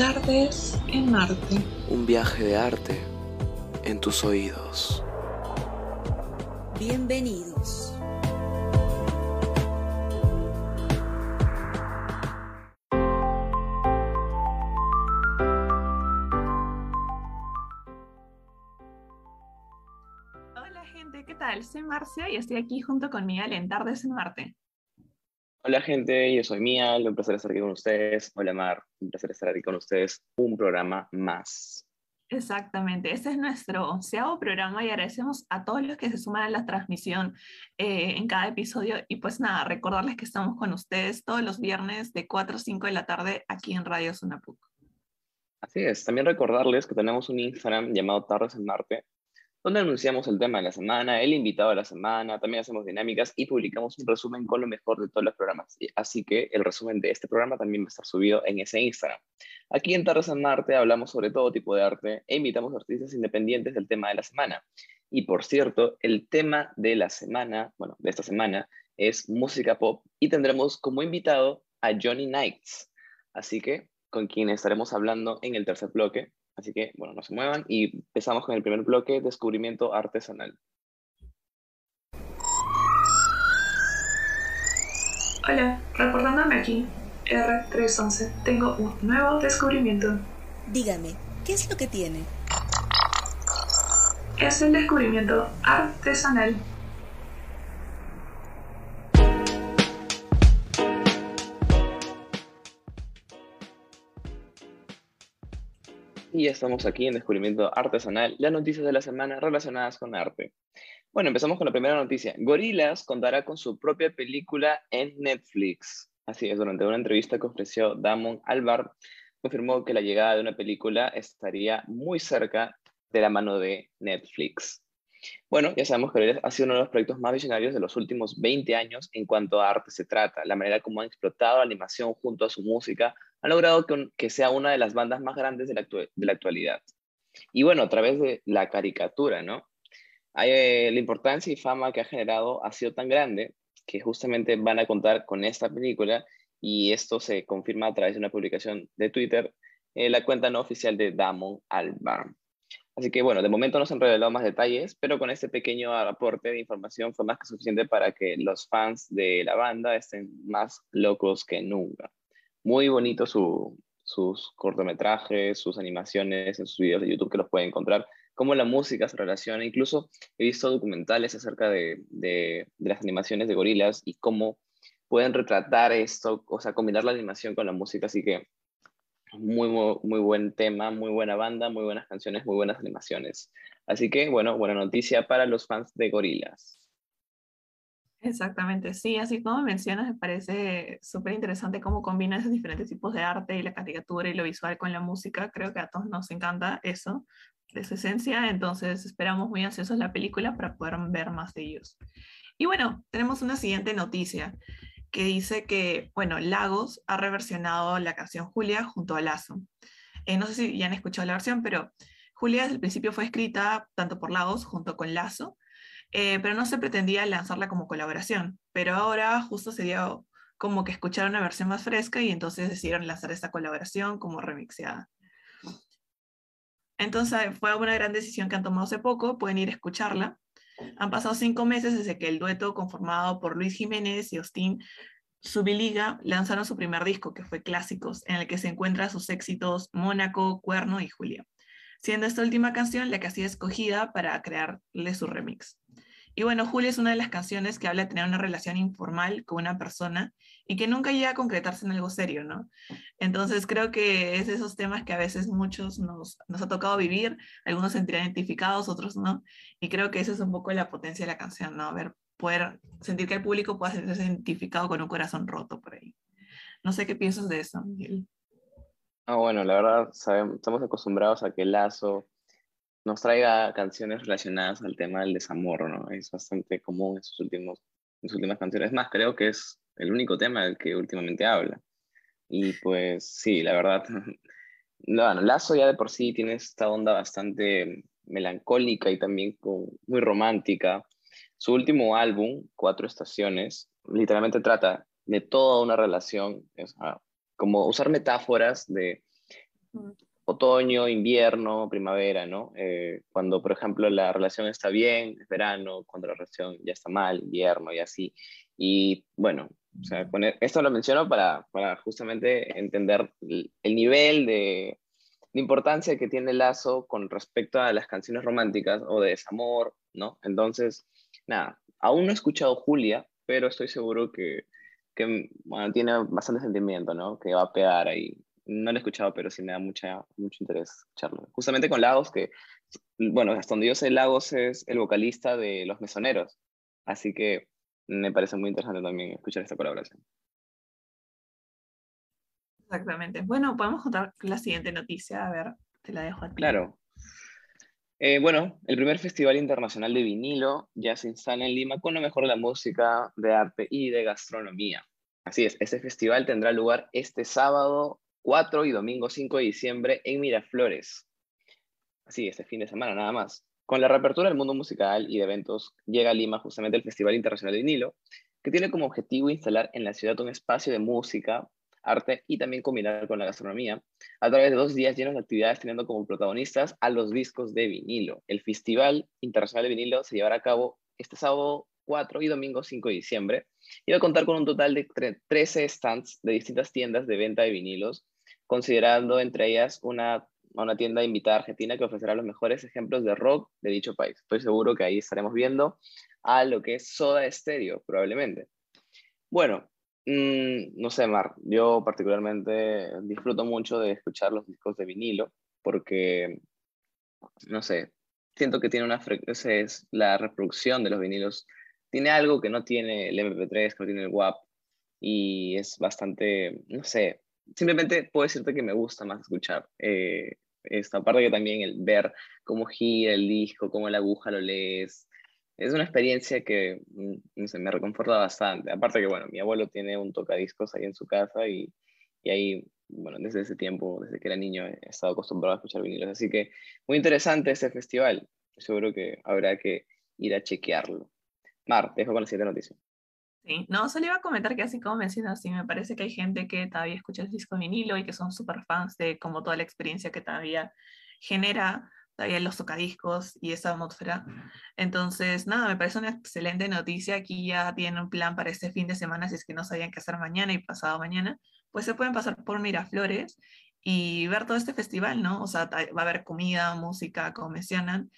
Tardes en Marte. Un viaje de arte en tus oídos. Bienvenidos. Hola gente, ¿qué tal? Soy Marcia y estoy aquí junto con Miguel en Tardes en Marte. Hola gente, yo soy Mía, un placer estar aquí con ustedes. Hola Mar, un placer estar aquí con ustedes. Un programa más. Exactamente, este es nuestro onceavo programa y agradecemos a todos los que se suman a la transmisión eh, en cada episodio. Y pues nada, recordarles que estamos con ustedes todos los viernes de 4 a 5 de la tarde aquí en Radio Sunapuc. Así es, también recordarles que tenemos un Instagram llamado Tardes en Marte, donde anunciamos el tema de la semana, el invitado de la semana, también hacemos dinámicas y publicamos un resumen con lo mejor de todos los programas. Así que el resumen de este programa también va a estar subido en ese Instagram. Aquí en Tardes en Marte hablamos sobre todo tipo de arte e invitamos artistas independientes del tema de la semana. Y por cierto, el tema de la semana, bueno, de esta semana, es música pop y tendremos como invitado a Johnny Knights. Así que con quien estaremos hablando en el tercer bloque. Así que, bueno, no se muevan y empezamos con el primer bloque, descubrimiento artesanal. Hola, reportándome aquí, R311. Tengo un nuevo descubrimiento. Dígame, ¿qué es lo que tiene? Es el descubrimiento artesanal. Y estamos aquí en Descubrimiento Artesanal, las noticias de la semana relacionadas con arte. Bueno, empezamos con la primera noticia. Gorillaz contará con su propia película en Netflix. Así es, durante una entrevista que ofreció Damon Albar, confirmó que la llegada de una película estaría muy cerca de la mano de Netflix. Bueno, ya sabemos que Gorillaz ha sido uno de los proyectos más visionarios de los últimos 20 años en cuanto a arte se trata. La manera como han explotado la animación junto a su música ha logrado que, sea una de las bandas más grandes de la, de la actualidad. Y bueno, a través de la caricatura, ¿no? Hay, eh, la importancia y fama que ha generado ha sido tan grande que justamente van a contar con esta película y esto se confirma a través de una publicación de Twitter, eh, la cuenta no oficial de Damon Albarn. Así que bueno, de momento no se han revelado más detalles, pero con este pequeño aporte de información fue más que suficiente para que los fans de la banda estén más locos que nunca. Muy bonito su, sus cortometrajes, sus animaciones en sus videos de YouTube que los pueden encontrar, cómo la música se relaciona. Incluso he visto documentales acerca de, de, de las animaciones de gorilas y cómo pueden retratar esto, o sea, combinar la animación con la música. Así que muy, muy, buen tema, muy buena banda, muy buenas canciones, muy buenas animaciones. Así que, bueno, buena noticia para los fans de Gorilas. Exactamente, sí, así como mencionas, me parece súper interesante cómo combina esos diferentes tipos de arte y la caricatura y lo visual con la música. Creo que a todos nos encanta eso, de su esencia, entonces esperamos muy ansiosos la película para poder ver más de ellos. Y bueno, tenemos una siguiente noticia que dice que, bueno, Lagos ha reversionado la canción Julia junto a Lazo. Eh, no sé si ya han escuchado la versión, pero Julia desde el principio fue escrita tanto por Lagos junto con Lazo, eh, pero no se pretendía lanzarla como colaboración. Pero ahora justo se dio como que escuchar una versión más fresca y entonces decidieron lanzar esta colaboración como remixeada. Entonces fue una gran decisión que han tomado hace poco, pueden ir a escucharla. Han pasado cinco meses desde que el dueto conformado por Luis Jiménez y Austin Subiliga lanzaron su primer disco, que fue Clásicos, en el que se encuentran sus éxitos Mónaco, Cuerno y Julia, siendo esta última canción la que ha sido escogida para crearle su remix. Y bueno, Julia es una de las canciones que habla de tener una relación informal con una persona y que nunca llega a concretarse en algo serio, ¿no? Entonces creo que es de esos temas que a veces muchos nos, nos ha tocado vivir, algunos se sentirán identificados, otros no, y creo que esa es un poco la potencia de la canción, ¿no? Ver, poder sentir que el público pueda sentirse identificado con un corazón roto por ahí. No sé qué piensas de eso, Miguel. Ah, bueno, la verdad, sabemos, estamos acostumbrados a que Lazo nos traiga canciones relacionadas al tema del desamor, ¿no? Es bastante común en sus, últimos, sus últimas canciones. Más, creo que es el único tema del que últimamente habla. Y pues sí, la verdad, bueno, Lazo ya de por sí tiene esta onda bastante melancólica y también muy romántica. Su último álbum, Cuatro Estaciones, literalmente trata de toda una relación, como usar metáforas de. Otoño, invierno, primavera, ¿no? Eh, cuando, por ejemplo, la relación está bien, es verano, cuando la relación ya está mal, invierno y así. Y bueno, o sea, poner, esto lo menciono para, para justamente entender el, el nivel de, de importancia que tiene el lazo con respecto a las canciones románticas o de desamor, ¿no? Entonces, nada, aún no he escuchado Julia, pero estoy seguro que, que bueno, tiene bastante sentimiento, ¿no? Que va a pegar ahí. No lo he escuchado, pero sí me da mucha, mucho interés escucharlo. Justamente con Lagos, que, bueno, hasta donde yo sé, Lagos es el vocalista de Los Mesoneros. Así que me parece muy interesante también escuchar esta colaboración. Exactamente. Bueno, podemos contar la siguiente noticia. A ver, te la dejo a ti. Claro. Eh, bueno, el primer Festival Internacional de Vinilo ya se instala en Lima con lo mejor de la música, de arte y de gastronomía. Así es, este festival tendrá lugar este sábado 4 y domingo 5 de diciembre en Miraflores. Así, este fin de semana nada más. Con la reapertura del mundo musical y de eventos, llega a Lima justamente el Festival Internacional de Vinilo, que tiene como objetivo instalar en la ciudad un espacio de música, arte y también combinar con la gastronomía a través de dos días llenos de actividades teniendo como protagonistas a los discos de vinilo. El Festival Internacional de Vinilo se llevará a cabo este sábado 4 y domingo 5 de diciembre y va a contar con un total de 13 stands de distintas tiendas de venta de vinilos, considerando entre ellas una, una tienda invitada argentina que ofrecerá los mejores ejemplos de rock de dicho país. Estoy seguro que ahí estaremos viendo a lo que es Soda Stereo, probablemente. Bueno, Mm, no sé, Mar, yo particularmente disfruto mucho de escuchar los discos de vinilo porque, no sé, siento que tiene una frecuencia, es la reproducción de los vinilos, tiene algo que no tiene el MP3, que no tiene el WAP y es bastante, no sé, simplemente puedo decirte que me gusta más escuchar eh, esta parte que también el ver cómo gira el disco, cómo la aguja lo lees, es una experiencia que mm, me reconforta bastante. Aparte que, bueno, mi abuelo tiene un tocadiscos ahí en su casa y, y ahí, bueno, desde ese tiempo, desde que era niño, he estado acostumbrado a escuchar vinilos. Así que muy interesante este festival. Seguro que habrá que ir a chequearlo. Mar, te dejo con la siguiente noticia. Sí, no, solo iba a comentar que así como mencionas, sí, me parece que hay gente que todavía escucha el disco vinilo y que son súper fans de como toda la experiencia que todavía genera todavía los tocadiscos y esa atmósfera. Entonces, nada, me parece una excelente noticia. Aquí ya tienen un plan para este fin de semana, si es que no sabían qué hacer mañana y pasado mañana, pues se pueden pasar por Miraflores y ver todo este festival, ¿no? O sea, va a haber comida, música, como mencionan.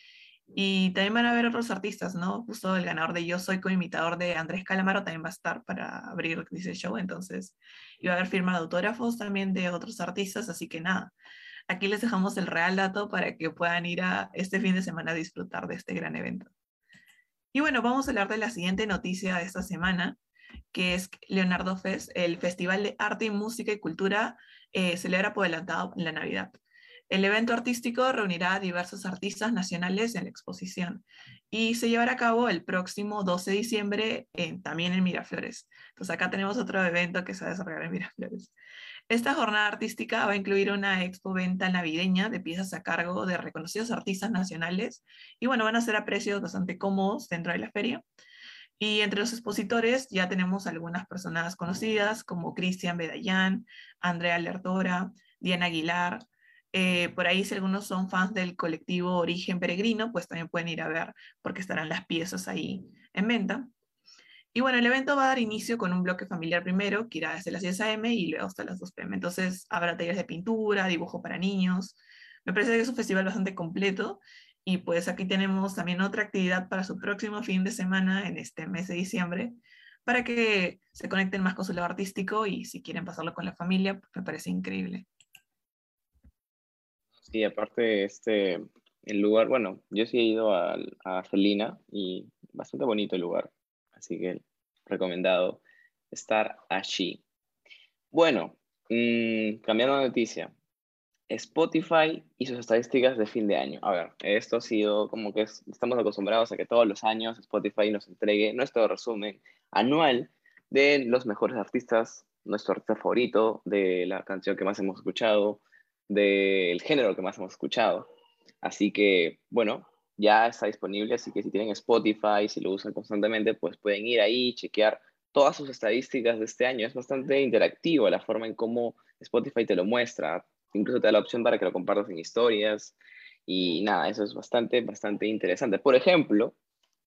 Y también van a ver otros artistas, ¿no? Justo el ganador de Yo Soy co-imitador de Andrés Calamaro también va a estar para abrir ese show, entonces iba a haber firma autógrafos también de otros artistas, así que nada, Aquí les dejamos el real dato para que puedan ir a este fin de semana a disfrutar de este gran evento. Y bueno, vamos a hablar de la siguiente noticia de esta semana, que es Leonardo Fest, el Festival de Arte, Música y Cultura, eh, celebra por adelantado la Navidad. El evento artístico reunirá a diversos artistas nacionales en la exposición y se llevará a cabo el próximo 12 de diciembre también en Miraflores. Entonces acá tenemos otro evento que se va a desarrollar en Miraflores. Esta jornada artística va a incluir una expo venta navideña de piezas a cargo de reconocidos artistas nacionales y bueno, van a ser a precios bastante cómodos dentro de la feria. Y entre los expositores ya tenemos algunas personas conocidas como Cristian Bedayán, Andrea Lertora, Diana Aguilar. Eh, por ahí si algunos son fans del colectivo Origen Peregrino, pues también pueden ir a ver porque estarán las piezas ahí en venta. Y bueno, el evento va a dar inicio con un bloque familiar primero, que irá desde las 10 a.m. y luego hasta las 2 p.m. Entonces habrá talleres de pintura, dibujo para niños. Me parece que es un festival bastante completo. Y pues aquí tenemos también otra actividad para su próximo fin de semana en este mes de diciembre, para que se conecten más con su lado artístico y si quieren pasarlo con la familia, me parece increíble. Sí, aparte, este, el lugar, bueno, yo sí he ido a, a Celina y bastante bonito el lugar así que recomendado estar allí. Bueno, mm, cambiando de noticia, Spotify y sus estadísticas de fin de año. A ver, esto ha sido como que estamos acostumbrados a que todos los años Spotify nos entregue nuestro resumen anual de los mejores artistas, nuestro artista favorito, de la canción que más hemos escuchado, del género que más hemos escuchado. Así que, bueno, ya está disponible, así que si tienen Spotify, si lo usan constantemente, pues pueden ir ahí, chequear todas sus estadísticas de este año. Es bastante interactivo la forma en cómo Spotify te lo muestra. Incluso te da la opción para que lo compartas en historias. Y nada, eso es bastante, bastante interesante. Por ejemplo,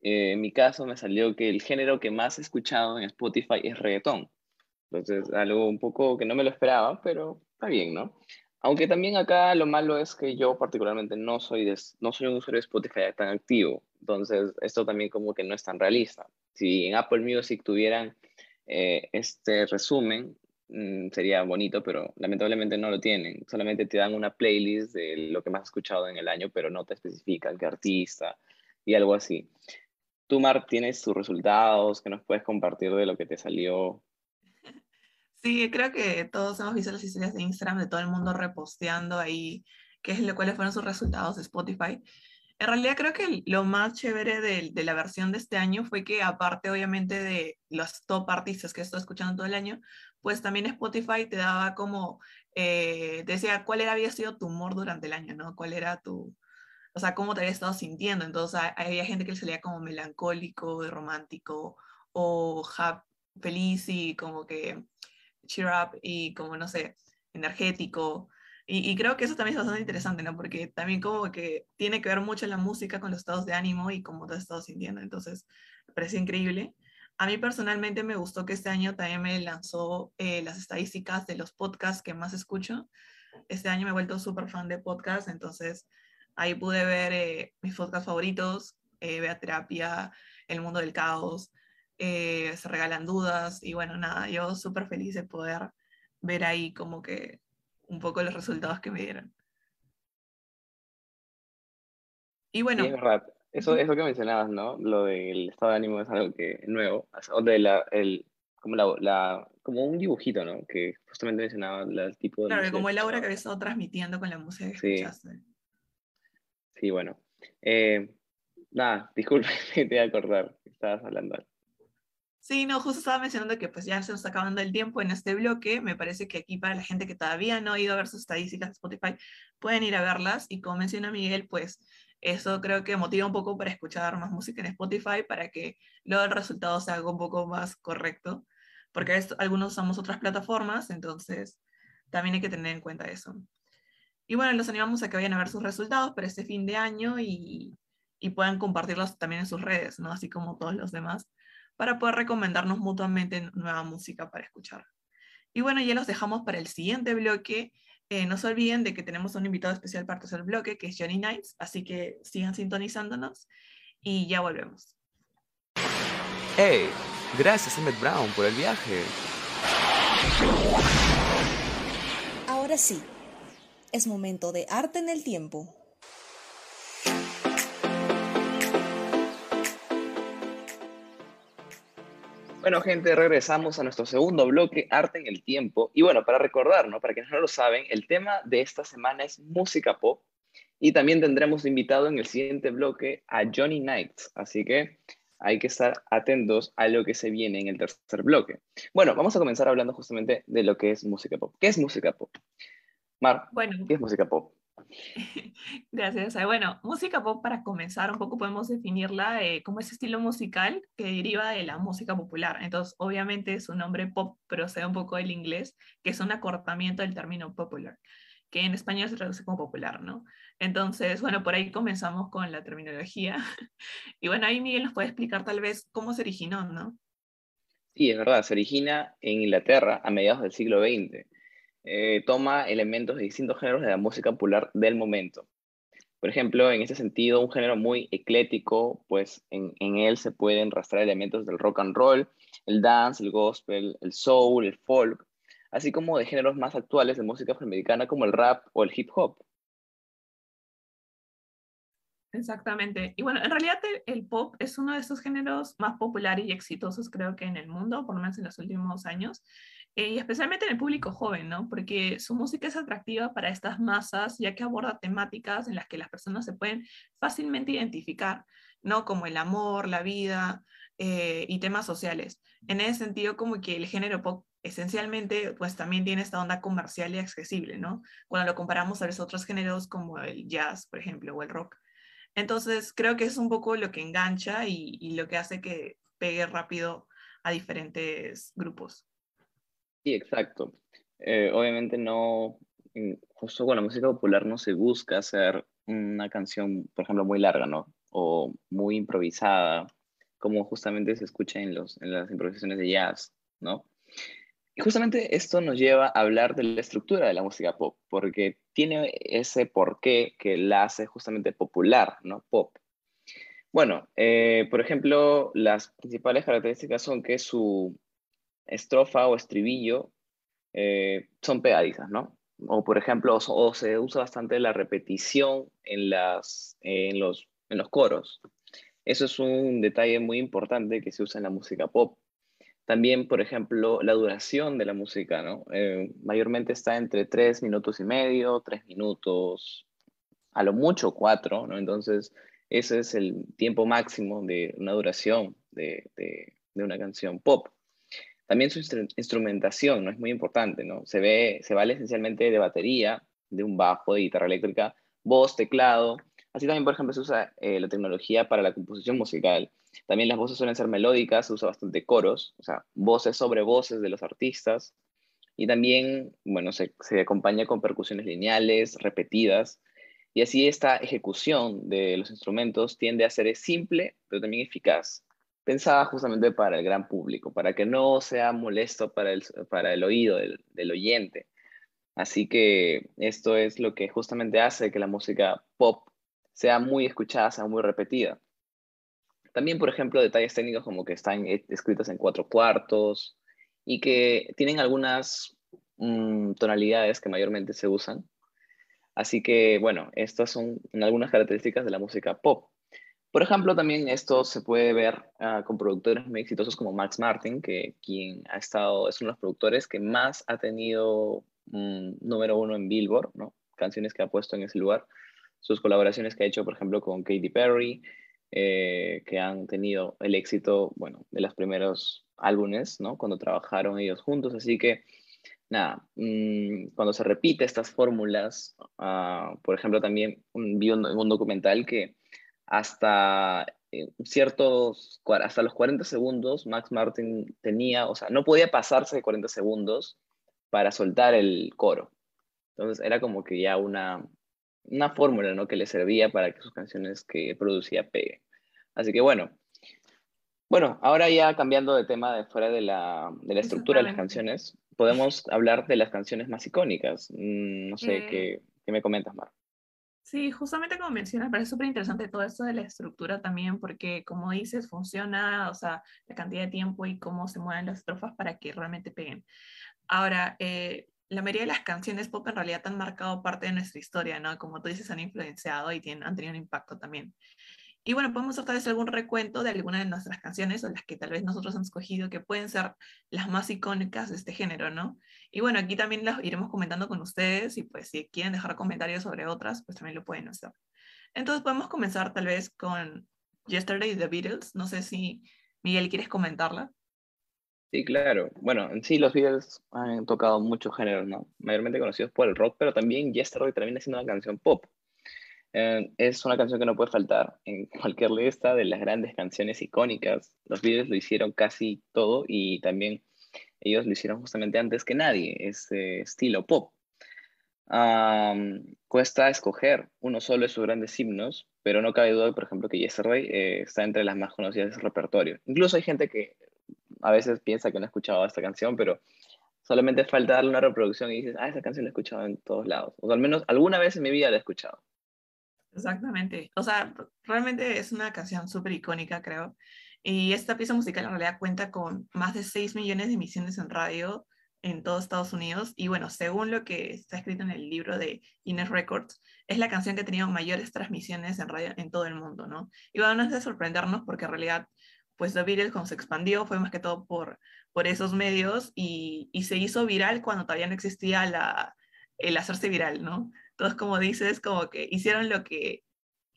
eh, en mi caso me salió que el género que más he escuchado en Spotify es reggaetón. Entonces, algo un poco que no me lo esperaba, pero está bien, ¿no? Aunque también acá lo malo es que yo particularmente no soy, de, no soy un usuario de Spotify tan activo. Entonces, esto también como que no es tan realista. Si en Apple Music tuvieran eh, este resumen, mm, sería bonito, pero lamentablemente no lo tienen. Solamente te dan una playlist de lo que más has escuchado en el año, pero no te especifican qué artista y algo así. Tú, Mar, tienes tus resultados que nos puedes compartir de lo que te salió Sí, creo que todos hemos visto las historias de Instagram de todo el mundo reposteando ahí qué es lo, cuáles fueron sus resultados de Spotify. En realidad creo que lo más chévere de, de, la versión de este año fue que aparte obviamente de los top artistas que estoy escuchando todo el año, pues también Spotify te daba como, eh, decía cuál era, había sido tu humor durante el año, ¿no? ¿Cuál era tu, o sea, cómo te había estado sintiendo? Entonces había gente que le salía como melancólico, romántico o feliz y como que cheer up y como, no sé, energético. Y, creo que eso también es bastante interesante, ¿no? Porque también como que tiene que ver mucho la música con los estados de ánimo y cómo te has estado sintiendo. Entonces, me parece increíble. A mí personalmente me gustó que este año también me lanzó eh, las estadísticas de los podcasts que más escucho. Este año me he vuelto súper fan de podcasts, entonces ahí pude ver eh, mis podcasts favoritos, eh, Vea Terapia, El Mundo del Caos, eh, se regalan dudas y bueno, nada, yo súper feliz de poder ver ahí como que un poco los resultados que me dieron. Y bueno. es verdad. Eso, eso que mencionabas, ¿no? Lo del estado de ánimo es algo que nuevo. O de la, el, como, la, como un dibujito, ¿no? Que justamente mencionaba el tipo de. Claro, como el aura que había estado transmitiendo con la música que sí. escuchaste. Sí, bueno. Eh, nada, disculpe, te voy a acordar. Estabas hablando. Sí, no, justo estaba mencionando que pues ya se nos está acabando el tiempo en este bloque. Me parece que aquí para la gente que todavía no ha ido a ver sus estadísticas de Spotify, pueden ir a verlas. Y como menciona Miguel, pues eso creo que motiva un poco para escuchar más música en Spotify para que luego el resultado sea un poco más correcto. Porque algunos usamos otras plataformas, entonces también hay que tener en cuenta eso. Y bueno, los animamos a que vayan a ver sus resultados para este fin de año y, y puedan compartirlos también en sus redes, ¿no? Así como todos los demás para poder recomendarnos mutuamente nueva música para escuchar. Y bueno, ya los dejamos para el siguiente bloque. Eh, no se olviden de que tenemos un invitado especial para el bloque, que es Johnny Knights, así que sigan sintonizándonos y ya volvemos. ¡Hey! Gracias, Emmett Brown, por el viaje. Ahora sí, es momento de arte en el tiempo. Bueno, gente, regresamos a nuestro segundo bloque, Arte en el Tiempo. Y bueno, para recordar, ¿no? Para quienes no lo saben, el tema de esta semana es música pop. Y también tendremos invitado en el siguiente bloque a Johnny Knights. Así que hay que estar atentos a lo que se viene en el tercer bloque. Bueno, vamos a comenzar hablando justamente de lo que es música pop. ¿Qué es música pop? Mar, bueno, ¿qué es música pop? Gracias. Bueno, música pop para comenzar un poco podemos definirla eh, como ese estilo musical que deriva de la música popular. Entonces, obviamente su nombre pop procede un poco del inglés, que es un acortamiento del término popular, que en español se traduce como popular, ¿no? Entonces, bueno, por ahí comenzamos con la terminología. Y bueno, ahí Miguel nos puede explicar tal vez cómo se originó, ¿no? Sí, es verdad, se origina en Inglaterra a mediados del siglo XX eh, toma elementos de distintos géneros de la música popular del momento. Por ejemplo, en este sentido, un género muy eclético, pues en, en, él se pueden rastrear elementos del rock and roll, el dance, el gospel, el soul, el folk, así como de géneros más actuales de música afroamericana como el rap o el hip hop. Exactamente. Y bueno, en realidad el, pop es uno de estos géneros más populares y exitosos creo que en el mundo, por lo menos en los últimos años, eh, y especialmente en el público joven, ¿no? Porque su música es atractiva para estas masas, ya que aborda temáticas en las que las personas se pueden fácilmente identificar, ¿no? Como el amor, la vida eh, y temas sociales. En ese sentido, como que el género pop esencialmente, pues también tiene esta onda comercial y accesible, ¿no? Cuando lo comparamos a los otros géneros como el jazz, por ejemplo, o el rock. Entonces, creo que es un poco lo que engancha y, lo que hace que pegue rápido a diferentes grupos. Sí, exacto. Eh, obviamente no, justo con la música popular no se busca hacer una canción, por ejemplo, muy larga, ¿no? O muy improvisada, como justamente se escucha en, los, en las improvisaciones de jazz, ¿no? Y justamente esto nos lleva a hablar de la estructura de la música pop, porque tiene ese porqué que la hace justamente popular, ¿no? Pop. Bueno, eh, por ejemplo, las principales características son que su estrofa o estribillo eh, son pegadizas, ¿no? O por ejemplo, o, se usa bastante la repetición en, las, en, los, en los coros. Eso es un detalle muy importante que se usa en la música pop. También, por ejemplo, la duración de la música, ¿no? Eh, mayormente está entre tres minutos y medio, tres minutos, a lo mucho cuatro, ¿no? Entonces, ese es el tiempo máximo de una duración de, de, una canción pop. También su instrumentación, ¿no? Es muy importante, ¿no? Se, ve, se vale esencialmente de batería, de un bajo, de guitarra eléctrica, voz, teclado. Así también, por ejemplo, se usa eh, la tecnología para la composición musical. También las voces suelen ser melódicas, se usa bastante coros, o sea, voces sobre voces de los artistas. Y también, bueno, se, se acompaña con percusiones lineales, repetidas. Y así esta ejecución de los instrumentos tiende a ser simple, pero también eficaz pensada justamente para el gran público, para que no sea molesto para el, para el oído del, del, oyente. Así que esto es lo que justamente hace que la música pop sea muy escuchada, sea muy repetida. También, por ejemplo, detalles técnicos como que están escritas en cuatro cuartos y que tienen algunas mmm, tonalidades que mayormente se usan. Así que, bueno, estas son algunas características de la música pop. Por ejemplo, también esto se puede ver uh, con productores muy exitosos como Max Martin, que quien ha estado, es uno de los productores que más ha tenido um, número uno en Billboard, ¿no? canciones que ha puesto en ese lugar, sus colaboraciones que ha hecho, por ejemplo, con Katy Perry, eh, que han tenido el éxito, bueno, de los primeros álbumes, ¿no? Cuando trabajaron ellos juntos, así que, nada, mmm, cuando se repite estas fórmulas, uh, por ejemplo, también vi un, un documental que hasta eh, ciertos, hasta los 40 segundos, Max Martin tenía, o sea, no podía pasarse de 40 segundos para soltar el coro. Entonces era como que ya una, una fórmula, ¿no? Que le servía para que sus canciones que producía peguen. Así que bueno. Bueno, ahora ya cambiando de tema de fuera de la, de la estructura de las canciones, podemos hablar de las canciones más icónicas. Mm, no sé, eh... ¿qué, ¿qué me comentas, Mar? Sí, justamente como mencionas, parece súper interesante todo esto de la estructura también, porque como dices, funciona, o sea, la cantidad de tiempo y cómo se mueven las estrofas para que realmente peguen. Ahora, eh, la mayoría de las canciones pop en realidad han marcado parte de nuestra historia, ¿no? Como tú dices, han influenciado y tienen, han tenido un impacto también. Y bueno, podemos hacer tal vez algún recuento de algunas de nuestras canciones o las que tal vez nosotros hemos escogido que pueden ser las más icónicas de este género, ¿no? Y bueno, aquí también las iremos comentando con ustedes y pues si quieren dejar comentarios sobre otras, pues también lo pueden hacer. Entonces podemos comenzar tal vez con Yesterday The Beatles. No sé si Miguel quieres comentarla. Sí, claro. Bueno, en sí los Beatles han tocado muchos géneros, ¿no? Mayormente conocidos por el rock, pero también Yesterday termina siendo una canción pop. Eh, es una canción que no puede faltar en cualquier lista de las grandes canciones icónicas. Los Beatles lo hicieron casi todo y también ellos lo hicieron justamente antes que nadie, ese estilo pop. Cuesta escoger uno solo de sus grandes himnos, pero no cabe duda, por ejemplo, que Yesterday eh, está entre las más conocidas de ese repertorio. Incluso hay gente que a veces piensa que no ha escuchado esta canción, pero solamente falta darle una reproducción y dices, ah, esa canción la he escuchado en todos lados. O al menos alguna vez en mi vida la he escuchado. Exactamente. O sea, realmente es una canción súper icónica, creo. Y esta pieza musical en realidad cuenta con más de 6 millones de emisiones en radio en todos Estados Unidos. Y bueno, según lo que está escrito en el libro de Guinness Records, es la canción que ha tenido mayores transmisiones en radio en todo el mundo, ¿no? Y bueno, no es de sorprendernos porque en realidad, pues The Beatles cuando se expandió fue más que todo por, por esos medios y, y se hizo viral cuando todavía no existía la, el hacerse viral, ¿no? Todos, como dices, como que hicieron lo que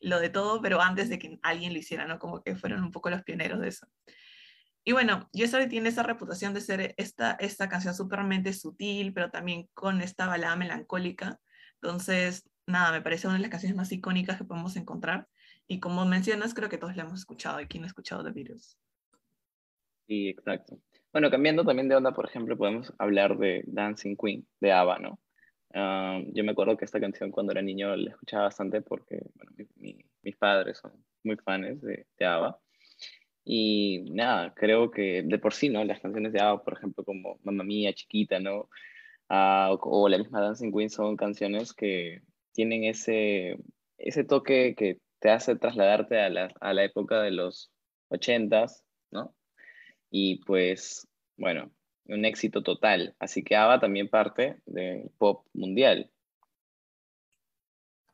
lo de todo, pero antes de que alguien lo hiciera, ¿no? Como que fueron un poco los pioneros de eso. Y bueno, Yesterday tiene esa reputación de ser esta, esta canción súpermente sutil, pero también con esta balada melancólica. Entonces, nada, me parece una de las canciones más icónicas que podemos encontrar. Y como mencionas, creo que todos la hemos escuchado. ¿Y quién ha escuchado The Beatles? Sí, exacto. Bueno, cambiando también de onda, por ejemplo, podemos hablar de Dancing Queen, de ABBA, ¿no? Ah, yo me acuerdo que esta canción cuando era niño la escuchaba bastante porque bueno, mis padres son muy fans de, de ABBA. Y nada, creo que de por sí, ¿no? Las canciones de ABBA, por ejemplo, como Mamma Mía, Chiquita, ¿no? Ah, o, o, la misma Dancing Queen son canciones que tienen ese, ese toque que te hace trasladarte a la, a la época de los ochentas, ¿no? Y pues, bueno, un éxito total. Así que ABBA también parte del pop mundial.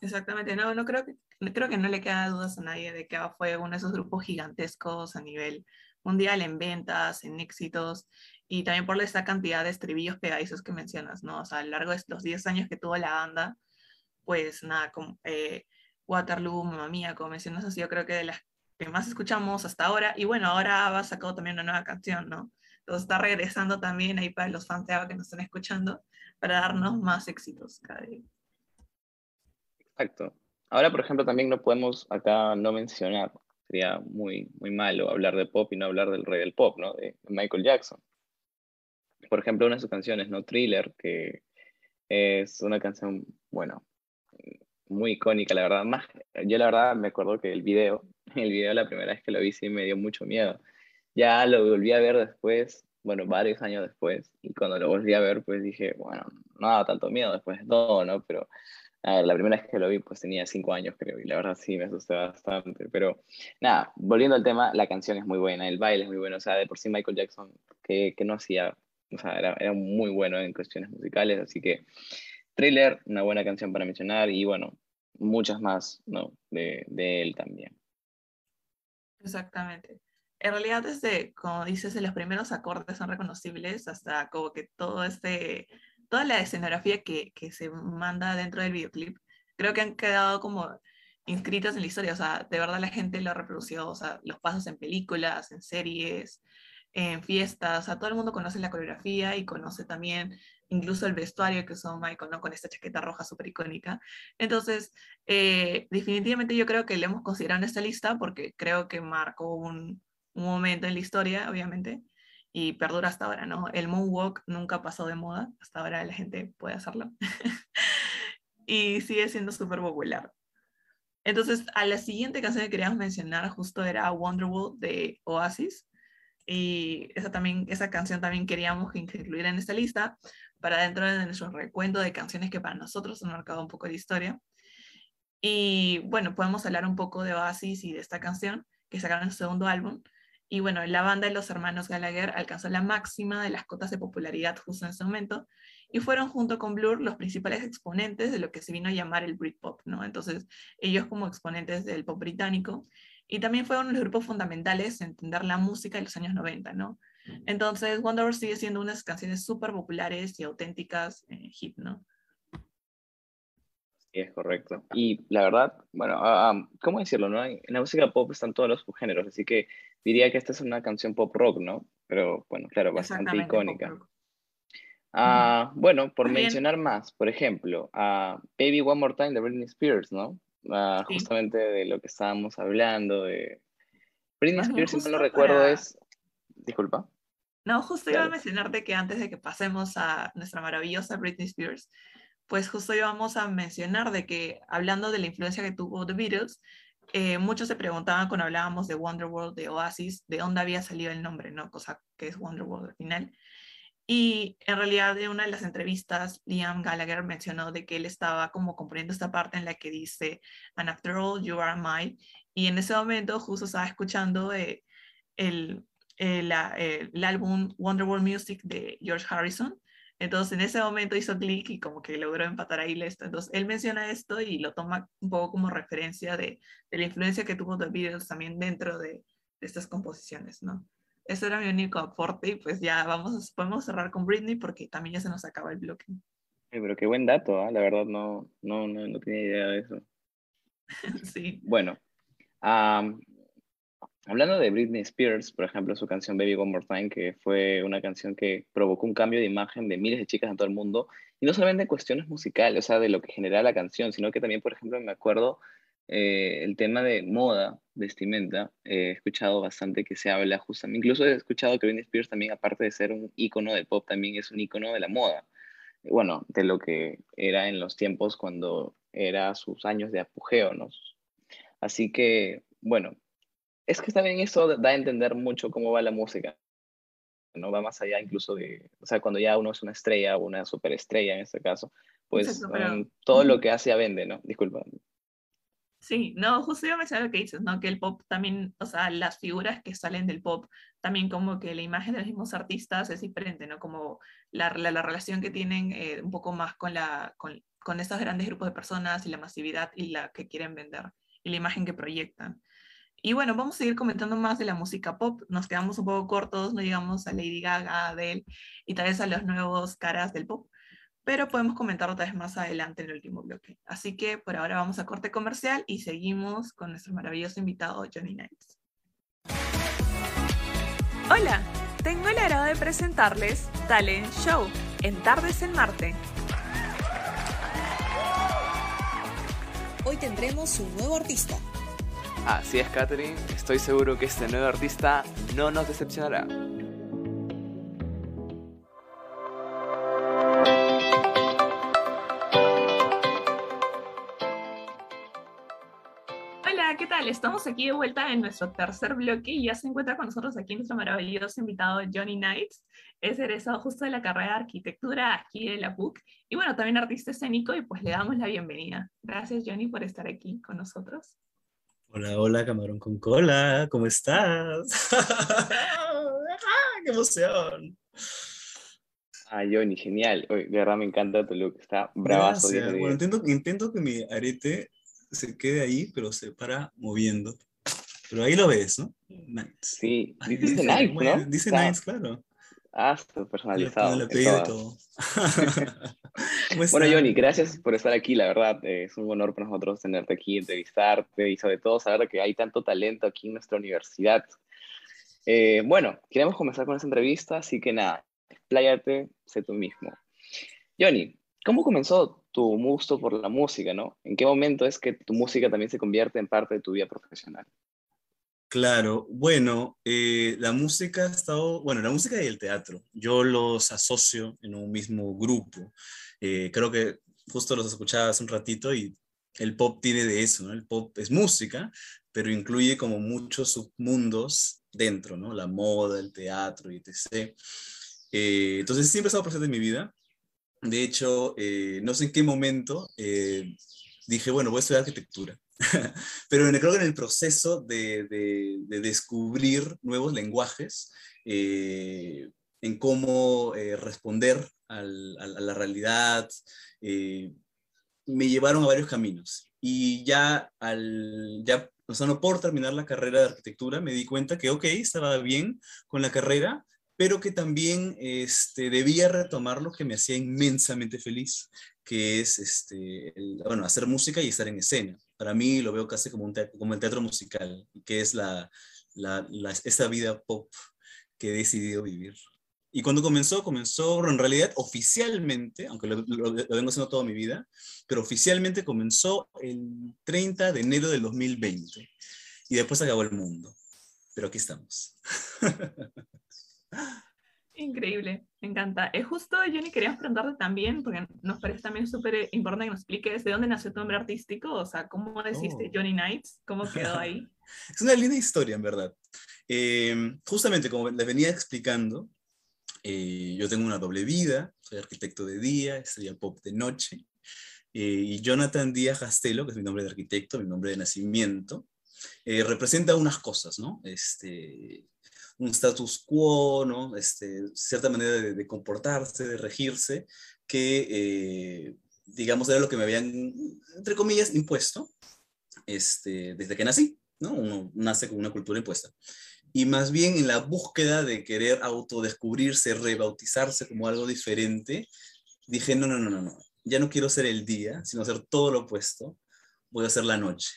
Exactamente, no, no creo que, creo que no le queda dudas a nadie de que ABBA fue uno de esos grupos gigantescos a nivel mundial en ventas, en éxitos, y también por esta cantidad de estribillos pegadizos que mencionas, ¿no? O sea, a lo largo de los 10 años que tuvo la banda, pues nada, como, eh, Waterloo, Mamma Mía, como mencionas, así yo creo que de las que más escuchamos hasta ahora, y bueno, ahora ABBA sacado también una nueva canción, ¿no? Entonces está regresando también ahí para los fans de ABBA que nos están escuchando, para darnos más éxitos cada día. Exacto. Ahora, por ejemplo, también no podemos acá no mencionar, sería muy, muy malo hablar de pop y no hablar del rey del pop, ¿no? De Michael Jackson. Por ejemplo, una de sus canciones, ¿no? Thriller, que es una canción, bueno, muy icónica, la verdad. Más, yo la verdad me acuerdo que el video, el video la primera vez que lo vi sí me dio mucho miedo. Ya lo volví a ver después, bueno, varios años después, y cuando lo volví a ver, pues dije, bueno, no daba tanto miedo después de todo, ¿no? Pero a ver, la primera vez que lo vi, pues tenía cinco años, creo, y la verdad sí me asusté bastante. Pero nada, volviendo al tema, la canción es muy buena, el baile es muy bueno, o sea, de por sí Michael Jackson, que, que no hacía, o sea, era, era muy bueno en cuestiones musicales, así que Thriller, una buena canción para mencionar, y bueno, muchas más, ¿no? De, de él también. Exactamente. En realidad, desde, como dices, los primeros acordes son reconocibles hasta como que todo este toda la escenografía que, que se manda dentro del videoclip, creo que han quedado como inscritas en la historia, o sea, de verdad la gente lo reprodució, o sea, los pasos en películas, en series, en fiestas, o sea, todo el mundo conoce la coreografía y conoce también incluso el vestuario que usó Michael, ¿no? Con esta chaqueta roja súper icónica. Entonces, eh, definitivamente yo creo que le hemos considerado en esta lista porque creo que marcó un, un momento en la historia, obviamente, y perdura hasta ahora, ¿no? El moonwalk nunca pasó de moda, hasta ahora la gente puede hacerlo. y sigue siendo súper popular. Entonces, a la siguiente canción que queríamos mencionar justo era Wonderwall de Oasis. Y esa, también, esa canción también queríamos incluir en esta lista para dentro de nuestro recuento de canciones que para nosotros han marcado un poco de historia. Y bueno, podemos hablar un poco de Oasis y de esta canción que sacaron en su segundo álbum, y bueno, la banda de los hermanos Gallagher alcanzó la máxima de las cotas de popularidad justo en ese momento y fueron junto con Blur los principales exponentes de lo que se vino a llamar el Britpop, ¿no? Entonces, ellos como exponentes del pop británico y también fueron los grupos fundamentales en entender la música de los años 90, ¿no? Entonces, Wonderwall sigue siendo unas canciones súper populares y auténticas en hit, ¿no? Sí, es correcto. Y la verdad, bueno, uh, ¿cómo decirlo? No? En la música pop están todos los subgéneros, así que diría que esta es una canción pop rock, ¿no? Pero bueno, claro, bastante icónica. Uh, bueno, por mencionar más, por ejemplo, uh, Baby One More Time de Britney Spears, ¿no? Sí. Justamente de lo que estábamos hablando, de Britney Spears, si no lo recuerdo, para... es... Disculpa. No, justo claro. iba a mencionarte que antes de que pasemos a nuestra maravillosa Britney Spears, pues justo íbamos a mencionar de que hablando de la influencia que tuvo The Beatles, eh, muchos se preguntaban cuando hablábamos de Wonderworld, de Oasis, de dónde había salido el nombre, ¿no? Cosa que es Wonderworld al final. Y en realidad de una de las entrevistas, Liam Gallagher mencionó de que él estaba como componiendo esta parte en la que dice, and after all, you are mine. Y en ese momento justo estaba escuchando eh, el, el, el, el, álbum Wonderworld Music de George Harrison. Entonces en ese momento hizo clic y como que logró empatar ahí esto. Entonces él menciona esto y lo toma un poco como referencia de, de la influencia que tuvo The Beatles también dentro de, de, estas composiciones, ¿no? Ese era mi único aporte y pues ya vamos, podemos cerrar con Britney porque también ya se nos acaba el bloque. Sí, pero qué buen dato, ¿eh? la verdad no, no, no, no tenía idea de eso. sí. Bueno, um, Hablando de Britney Spears, por ejemplo, su canción Baby One More Time, que fue una canción que provocó un cambio de imagen de miles de chicas en todo el mundo, y no solamente en cuestiones musicales, o sea, de lo que generaba la canción, sino que también, por ejemplo, me acuerdo eh, el tema de moda, vestimenta, eh, he escuchado bastante que se habla justamente, incluso he escuchado que Britney Spears también, aparte de ser un ícono de pop, también es un ícono de la moda. Bueno, de lo que era en los tiempos cuando era sus años de apogeo, ¿no? Así que, bueno, es que también eso da a entender mucho cómo va la música, ¿no? Va más allá incluso de, o sea, cuando ya uno es una estrella o una superestrella en este caso, pues um, todo lo que hace ya vende, ¿no? Disculpa. Sí, no, justo iba a mencionar lo que dices, ¿no? Que el pop también, o sea, las figuras que salen del pop, también como que la imagen de los mismos artistas es diferente, ¿no? Como la, la, la relación que tienen eh, un poco más con, la, con, con estos grandes grupos de personas y la masividad y la que quieren vender y la imagen que proyectan. Y bueno, vamos a seguir comentando más de la música pop. Nos quedamos un poco cortos, no llegamos a Lady Gaga, Adele y tal vez a los nuevos caras del pop, pero podemos comentar otra vez más adelante en el último bloque. Así que por ahora vamos a corte comercial y seguimos con nuestro maravilloso invitado Johnny Knights. Hola, tengo el agrado de presentarles Talent Show en Tardes en Marte. Hoy tendremos un nuevo artista. Así es, Katherine. Estoy seguro que este nuevo artista no nos decepcionará. Tal? Estamos aquí de vuelta en nuestro tercer bloque y ya se encuentra con nosotros aquí nuestro maravilloso invitado Johnny Knights. Es egresado justo de la carrera de arquitectura aquí de la PUC y bueno, también artista escénico y pues le damos la bienvenida. Gracias Johnny por estar aquí con nosotros. Hola, hola, camarón con cola, ¿cómo estás? ¡Qué emoción! Ah, Johnny, genial. Oye, de verdad me encanta tu look, está bravazo. 10 de Gracias. 10. Bueno, intento, intento que mi arete se quede ahí, pero se para moviendo. Pero ahí lo ves, ¿no? Nights. Sí, dice Nights, ¿no? Dice Nights, claro. Ah, está Le personalizado. apellido y todas. todo. ¿Cómo Bueno? Johnny, gracias por estar aquí, la verdad. eh, es un honor para nosotros tenerte aquí, entrevistarte y sobre todo saber que hay tanto talento aquí en nuestra universidad. Eh, bueno, queremos comenzar con esta entrevista, así que nada, expláyate, sé tú mismo. Johnny, ¿cómo comenzó tu gusto por la música, no? ¿En qué momento es que tu música también se convierte en parte de tu vida profesional? Claro, bueno, eh, la música ha estado, bueno, la música y el teatro, yo los asocio en un mismo grupo. Eh, creo que justo los escuchaba hace un ratito y el pop tiene de eso, ¿no? El pop es música, pero incluye como muchos submundos dentro, ¿no? La moda, el teatro etc. Eh, entonces siempre ha estado presente en mi vida. De hecho, eh, no sé en qué momento eh, dije, bueno, voy a estudiar arquitectura. Pero creo que en el proceso de, de- de descubrir nuevos lenguajes, eh, en cómo responder a la realidad, me llevaron a varios caminos. Y ya, al, ya, o sea, no por terminar la carrera de arquitectura, me di cuenta que, ok, estaba bien con la carrera, pero que también este, debía retomar lo que me hacía inmensamente feliz, que es este, el- bueno, hacer música y estar en escena. Para mí lo veo casi como, un teatro, como el teatro musical, que es la, la, la- esta vida pop que he decidido vivir. Y cuando comenzó, comenzó, en realidad oficialmente, aunque lo, lo- lo vengo haciendo toda mi vida, pero oficialmente comenzó el 30 de enero del 2020 y después acabó el mundo. Pero aquí estamos. Increíble, me encanta. Es justo, Johnny, queríamos preguntarte también, porque nos parece también súper importante que nos expliques de dónde nació tu nombre artístico, o sea, cómo decidiste Oh. Johnny Knights, cómo quedó ahí. Es una linda historia, en verdad. Eh, justamente, como les venía explicando, eh, yo tengo una doble vida, soy arquitecto de día, estudio pop de noche, eh, y Jonathan Díaz Castelo, que es mi nombre de arquitecto, mi nombre de nacimiento, eh, representa unas cosas, ¿no? Este, un status quo, ¿no? Este, cierta manera de, comportarse, de regirse, que, eh, digamos, era lo que me habían, entre comillas, impuesto este, desde que nací, ¿no? Uno nace con una cultura impuesta. Y más bien en la búsqueda de querer autodescubrirse, rebautizarse como algo diferente, dije, no, no, no, no, no, ya no quiero ser el día, sino ser todo lo opuesto, voy a ser la noche.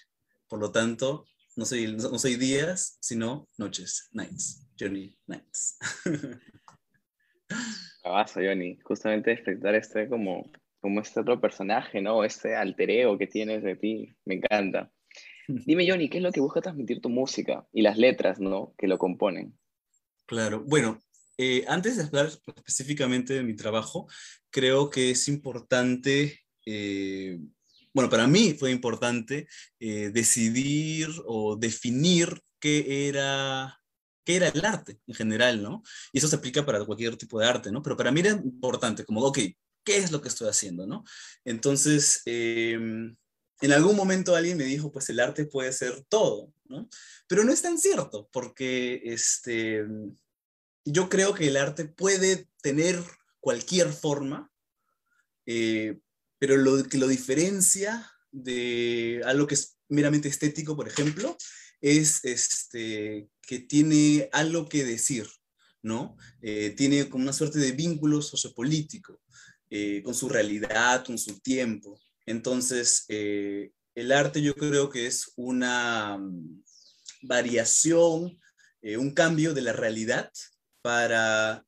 Por lo tanto, no soy, no soy días, sino noches, nights, Johnny Nights. Bravazo, Johnny. Justamente explotar este como, como este otro personaje, ¿no? Este alter ego que tienes de ti. Me encanta. Dime, Johnny, ¿qué es lo que busca transmitir tu música y las letras, ¿no? Que lo componen. Claro, bueno, eh, antes de hablar específicamente de mi trabajo, creo que es importante, eh, bueno, para mí fue importante eh, decidir o definir qué era, qué era el arte en general, ¿no? Y eso se aplica para cualquier tipo de arte, ¿no? Pero para mí era importante, como, ok, ¿qué es lo que estoy haciendo, ¿no? Entonces, em, en algún momento alguien me dijo, pues el arte puede ser todo, ¿no? Pero no es tan cierto, porque este, yo creo que el arte puede tener cualquier forma, eh, pero lo que lo diferencia de algo que es meramente estético, por ejemplo, es este, que tiene algo que decir, ¿no? Eh, tiene como una suerte de vínculo sociopolítico eh, con su realidad, con su tiempo. Entonces, eh, el arte yo creo que es una mm, variación, eh, un cambio de la realidad para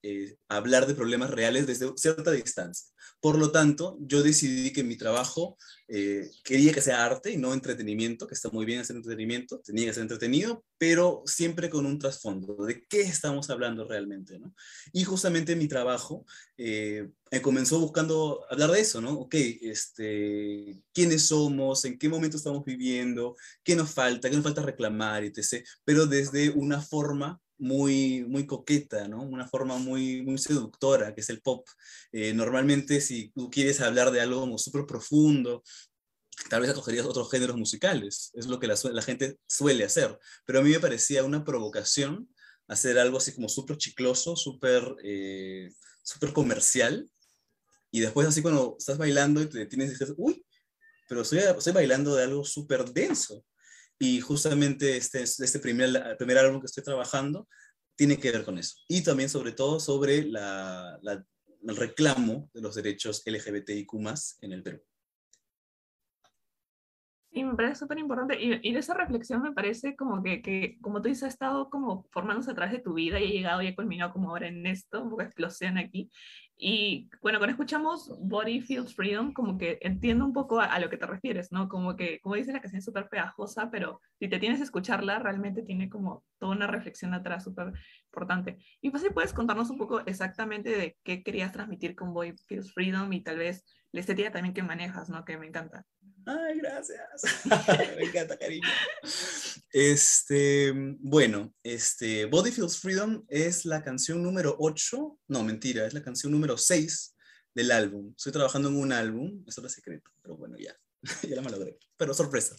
hablar de problemas reales desde cierta distancia. Por lo tanto, yo decidí que mi trabajo eh, quería que sea arte y no entretenimiento, que está muy bien hacer entretenimiento, tenía que ser entretenido, pero siempre con un trasfondo de qué estamos hablando realmente, ¿no? Y justamente mi trabajo eh, comenzó buscando hablar de eso, ¿no? Ok, este, ¿quiénes somos? ¿En qué momento estamos viviendo? ¿Qué nos falta? ¿Qué nos falta reclamar? Etc. Pero desde una forma muy, muy coqueta, ¿no? Una forma muy, muy seductora, que es el pop. Eh, normalmente, si tú quieres hablar de algo súper profundo, tal vez acogerías otros géneros musicales, es lo que la, la, gente suele hacer, pero a mí me parecía una provocación hacer algo así como súper chicloso, súper eh, super comercial, y después así cuando estás bailando y te detienes y dices, uy, pero estoy, estoy bailando de algo súper denso, y justamente este, este primer, primer álbum que estoy trabajando tiene que ver con eso. Y también sobre todo sobre el reclamo de los derechos LGBTIQ en el Perú. Y me parece súper importante. Y, y, esa reflexión me parece como que, que, como tú dices, ha estado como formándose a través de tu vida y ha llegado y ha culminado como ahora en esto, un poco explosión aquí. Y bueno, cuando escuchamos Body Feels Freedom, como que entiendo un poco a, a lo que te refieres, ¿no? Como que, como dices, la canción es súper pegajosa, pero si te tienes que escucharla, realmente tiene como toda una reflexión atrás súper importante. Y pues si puedes contarnos un poco exactamente de qué querías transmitir con Body Feels Freedom y tal vez la estética también que manejas, ¿no? Que me encanta. Ay, gracias. me encanta, cariño. Este, bueno, este, Body Feels Freedom es la canción número 8, no, mentira, es la canción número 6 del álbum. Estoy trabajando en un álbum, eso es secreto, pero bueno, ya, ya la malogré, pero sorpresa.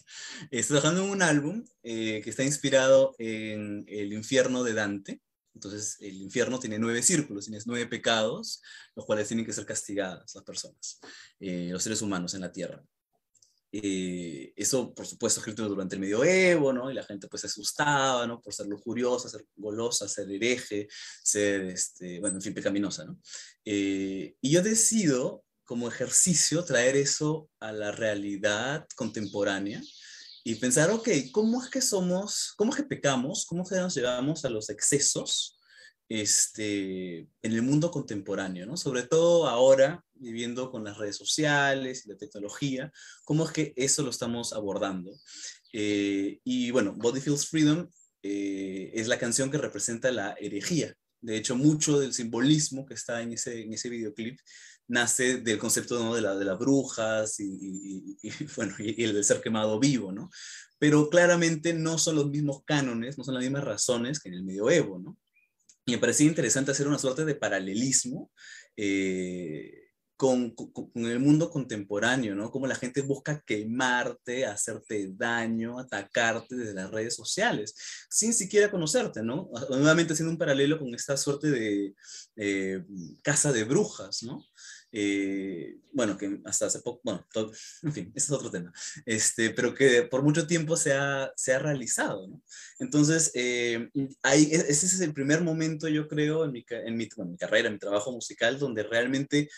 Estoy trabajando en un álbum eh, que está inspirado en el infierno de Dante. Entonces, el infierno tiene nueve círculos, tiene nueve pecados, los cuales tienen que ser castigadas las personas, eh, los seres humanos en la tierra. Eh, eso, por supuesto, escrito durante el medioevo, ¿no? Y la gente pues se asustaba, ¿no? Por ser lujuriosa, ser golosa, ser hereje, ser, este, bueno, en fin, pecaminosa, ¿no? Eh, y yo decido, como ejercicio, traer eso a la realidad contemporánea y pensar, ok, ¿cómo es que somos, cómo es que pecamos, cómo es que nos llevamos a los excesos este, en el mundo contemporáneo, ¿no? Sobre todo ahora, viviendo con las redes sociales y la tecnología, cómo es que eso lo estamos abordando. Eh, y bueno, Body Feels Freedom eh, es la canción que representa la herejía. De hecho, mucho del simbolismo que está en ese, en ese videoclip nace del concepto de, la, de las brujas y, y, y el de ser quemado vivo, ¿no? Pero claramente no son los mismos cánones, no son las mismas razones que en el medioevo, ¿no? Me parecía interesante hacer una suerte de paralelismo eh, con, el mundo contemporáneo, ¿no? Cómo la gente busca quemarte, hacerte daño, atacarte desde las redes sociales, sin siquiera conocerte, ¿no? Nuevamente haciendo un paralelo con esta suerte de eh, casa de brujas, ¿no? Eh, bueno, que hasta hace poco, bueno, todo, en fin, ese es otro tema, este, pero que por mucho tiempo se ha, se ha realizado, ¿no? Entonces, eh, ahí, e, ese es el primer momento, yo creo, en mi, en mi, bueno, mi carrera, en mi trabajo musical, donde realmente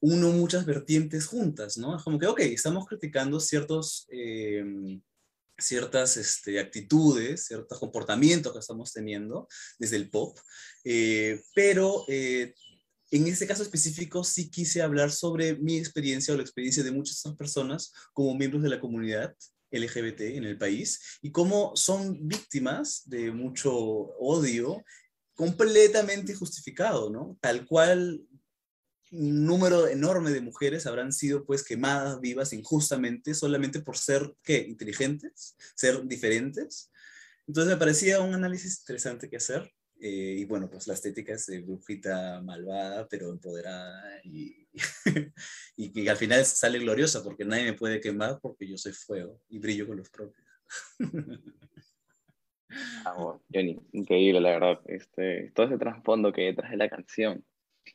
uno muchas vertientes juntas, ¿no? Como que, ok, estamos criticando ciertos... Eh, ciertas este, actitudes, ciertos comportamientos que estamos teniendo desde el pop, eh, pero eh, en este caso específico sí quise hablar sobre mi experiencia o la experiencia de muchas personas como miembros de la comunidad LGBT en el país y cómo son víctimas de mucho odio completamente justificado, ¿no? Tal cual un número enorme de mujeres habrán sido pues quemadas vivas injustamente solamente por ser, ¿qué? Inteligentes, ser diferentes. Entonces me parecía un análisis interesante que hacer. Eh, y bueno, pues la estética es de brujita malvada, pero empoderada y, y que al final sale gloriosa porque nadie me puede quemar porque yo soy fuego y brillo con los propios. Ah, bueno, Johnny, increíble, la verdad. Este, todo ese trasfondo que hay detrás de la canción.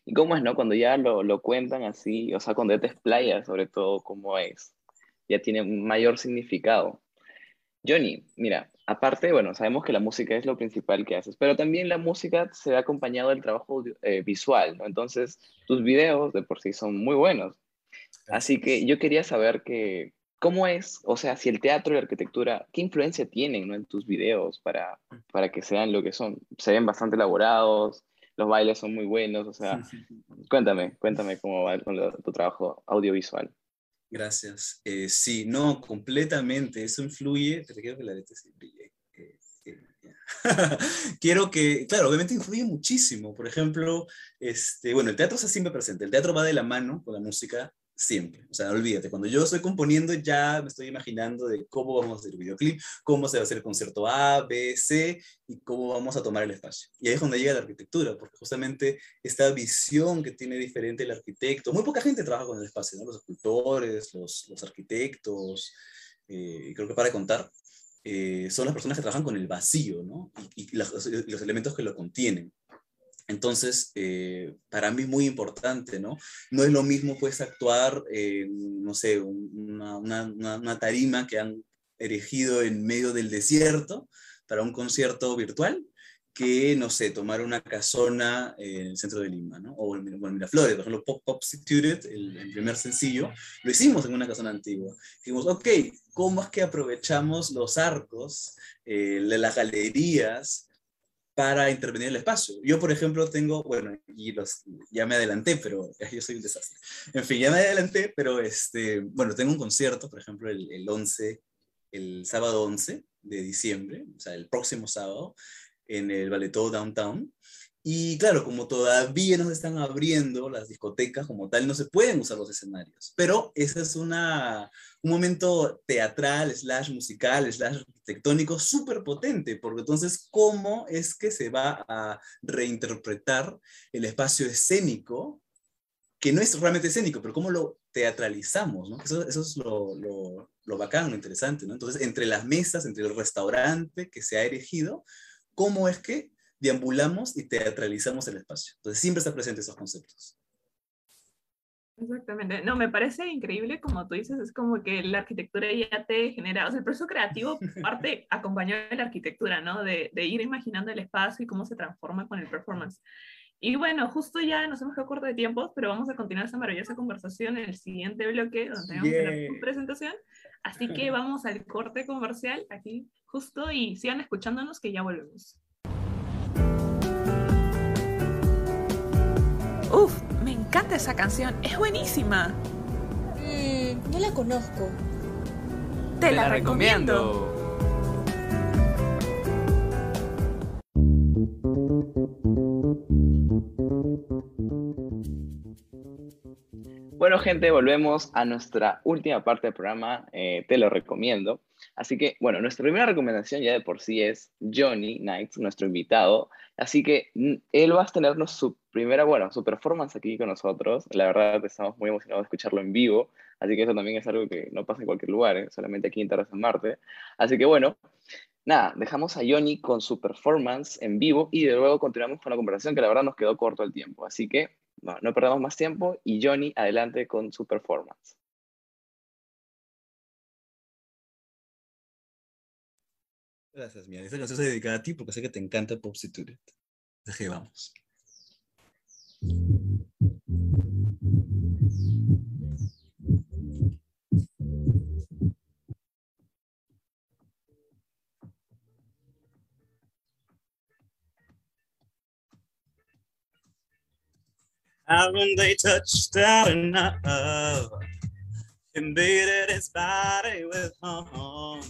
Y cómo es, ¿no? Cuando ya lo, lo cuentan así, o sea, cuando ya te explayas sobre todo cómo es, ya tiene un mayor significado. Johnny, mira, aparte, bueno, sabemos que la música es lo principal que haces, pero también la música se ha acompañado del trabajo eh, visual, ¿no? Entonces, tus videos de por sí son muy buenos. Así que yo quería saber que, ¿cómo es? O sea, si el teatro y la arquitectura, ¿qué influencia tienen, ¿no? en tus videos para, para que sean lo que son? Se ven bastante elaborados, los bailes son muy buenos, o sea, cuéntame, cuéntame cómo va con lo- tu trabajo audiovisual. Gracias. Eh, sí, no, completamente. Eso influye, quiero que la brille. Eh, eh, quiero que, claro, obviamente influye muchísimo. Por ejemplo, este, bueno, el teatro está siempre presente. El teatro va de la mano con la música siempre. O sea, olvídate, cuando yo estoy componiendo ya me estoy imaginando de cómo vamos a hacer el videoclip, cómo se va a hacer el concierto A, B, C y cómo vamos a tomar el espacio. Y ahí es donde llega la arquitectura, porque justamente esta visión que tiene diferente el arquitecto, muy poca gente trabaja con el espacio, ¿no? Los escultores, los, los arquitectos, eh, creo que para contar, eh, son las personas que trabajan con el vacío, ¿no? Y, y los, los elementos que lo contienen. Entonces, eh, para mí es muy importante, ¿no? No es lo mismo, pues, actuar, no sé, una, una, una, tarima que han erigido en medio del desierto para un concierto virtual, que, no sé, tomar una casona en el centro de Lima, ¿no? O en, Miraflores, por ejemplo, Pop Pop el, el, primer sencillo, lo hicimos en una casona antigua. Dijimos, ok, ¿cómo es que aprovechamos los arcos eh, las galerías para intervenir en el espacio? Yo, por ejemplo, tengo, bueno, y los, ya me adelanté, pero yo soy un desastre. En fin, ya me adelanté, pero, este, bueno, tengo un concierto, por ejemplo, el, el 11, el sábado 11 de diciembre, o sea, el próximo sábado, en el Balletó Downtown. Y claro, como todavía no se están abriendo las discotecas como tal, no se pueden usar los escenarios. Pero ese es una, un momento teatral, slash musical, slash arquitectónico súper potente, porque entonces, ¿cómo es que se va a reinterpretar el espacio escénico, que no es realmente escénico, pero cómo lo teatralizamos, ¿no? Eso, eso es lo, lo, lo bacán, lo interesante, ¿no? Entonces, entre las mesas, entre el restaurante que se ha erigido, cómo es que deambulamos y teatralizamos el espacio. Entonces siempre está presente esos conceptos. Exactamente. No, me parece increíble, como tú dices, es como que la arquitectura ya te genera, o sea, el proceso creativo parte acompañado de la arquitectura, ¿no? De, de, ir imaginando el espacio y cómo se transforma con el performance. Y bueno, justo ya nos hemos quedado corto de tiempo, pero vamos a continuar esa maravillosa conversación en el siguiente bloque, donde tenemos yeah. una presentación. Así que vamos al corte comercial aquí justo y sigan escuchándonos que ya volvemos. Uf, me encanta esa canción, es buenísima. Mm, no la conozco. Te, Te la, la, recomiendo. recomiendo. Bueno, gente, volvemos a nuestra última parte del programa. Eh, te lo recomiendo. Así que, bueno, nuestra primera recomendación ya de por sí es Johnny Knights, nuestro invitado. Así que él va a tenernos su primera, bueno, su performance aquí con nosotros. La verdad, estamos muy emocionados de escucharlo en vivo. Así que eso también es algo que no pasa en cualquier lugar, ¿eh? solamente aquí en Terra San Marte. Así que, bueno, nada, dejamos a Johnny con su performance en vivo y de luego continuamos con la conversación que la verdad nos quedó corto el tiempo. Así que, no perdamos más tiempo y Johnny, adelante con su performance. Gracias, mía. Esta canción se dedica a ti porque sé que te encanta Pop Situted. Así que vamos. Haven't they touched out enough? invaded his body with harm,